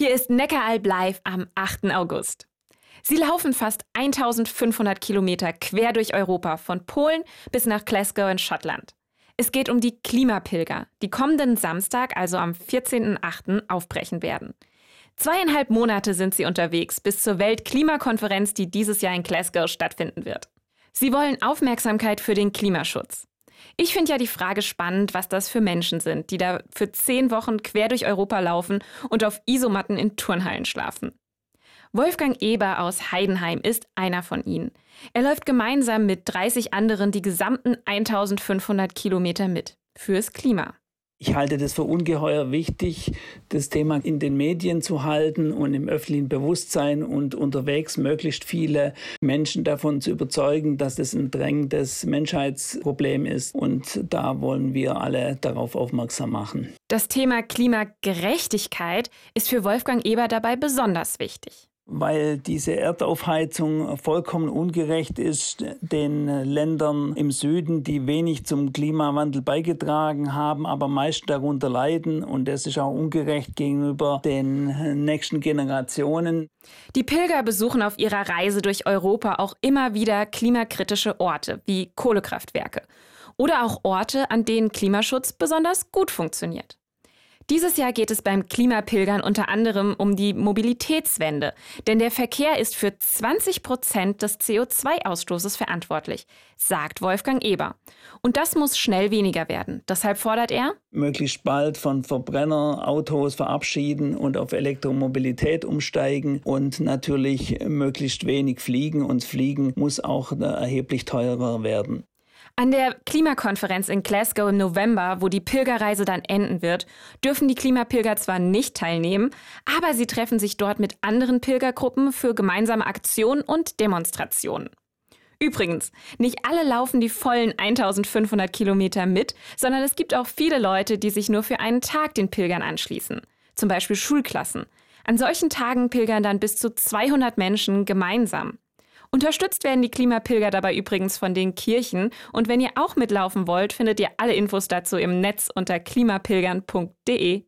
Hier ist Neckaralb live am 8. August. Sie laufen fast 1500 Kilometer quer durch Europa, von Polen bis nach Glasgow in Schottland. Es geht um die Klimapilger, die kommenden Samstag, also am 14.8., aufbrechen werden. Zweieinhalb Monate sind sie unterwegs bis zur Weltklimakonferenz, die dieses Jahr in Glasgow stattfinden wird. Sie wollen Aufmerksamkeit für den Klimaschutz. Ich finde ja die Frage spannend, was das für Menschen sind, die da für zehn Wochen quer durch Europa laufen und auf Isomatten in Turnhallen schlafen. Wolfgang Eber aus Heidenheim ist einer von ihnen. Er läuft gemeinsam mit 30 anderen die gesamten 1500 Kilometer mit. Fürs Klima. Ich halte das für ungeheuer wichtig, das Thema in den Medien zu halten und im öffentlichen Bewusstsein und unterwegs möglichst viele Menschen davon zu überzeugen, dass es ein drängendes Menschheitsproblem ist. Und da wollen wir alle darauf aufmerksam machen. Das Thema Klimagerechtigkeit ist für Wolfgang Eber dabei besonders wichtig weil diese Erdaufheizung vollkommen ungerecht ist den Ländern im Süden, die wenig zum Klimawandel beigetragen haben, aber meist darunter leiden. Und das ist auch ungerecht gegenüber den nächsten Generationen. Die Pilger besuchen auf ihrer Reise durch Europa auch immer wieder klimakritische Orte wie Kohlekraftwerke oder auch Orte, an denen Klimaschutz besonders gut funktioniert. Dieses Jahr geht es beim Klimapilgern unter anderem um die Mobilitätswende, denn der Verkehr ist für 20 Prozent des CO2-Ausstoßes verantwortlich, sagt Wolfgang Eber. Und das muss schnell weniger werden. Deshalb fordert er, möglichst bald von Verbrennerautos verabschieden und auf Elektromobilität umsteigen und natürlich möglichst wenig fliegen. Und Fliegen muss auch erheblich teurer werden. An der Klimakonferenz in Glasgow im November, wo die Pilgerreise dann enden wird, dürfen die Klimapilger zwar nicht teilnehmen, aber sie treffen sich dort mit anderen Pilgergruppen für gemeinsame Aktionen und Demonstrationen. Übrigens, nicht alle laufen die vollen 1500 Kilometer mit, sondern es gibt auch viele Leute, die sich nur für einen Tag den Pilgern anschließen. Zum Beispiel Schulklassen. An solchen Tagen pilgern dann bis zu 200 Menschen gemeinsam. Unterstützt werden die Klimapilger dabei übrigens von den Kirchen. Und wenn ihr auch mitlaufen wollt, findet ihr alle Infos dazu im Netz unter klimapilgern.de.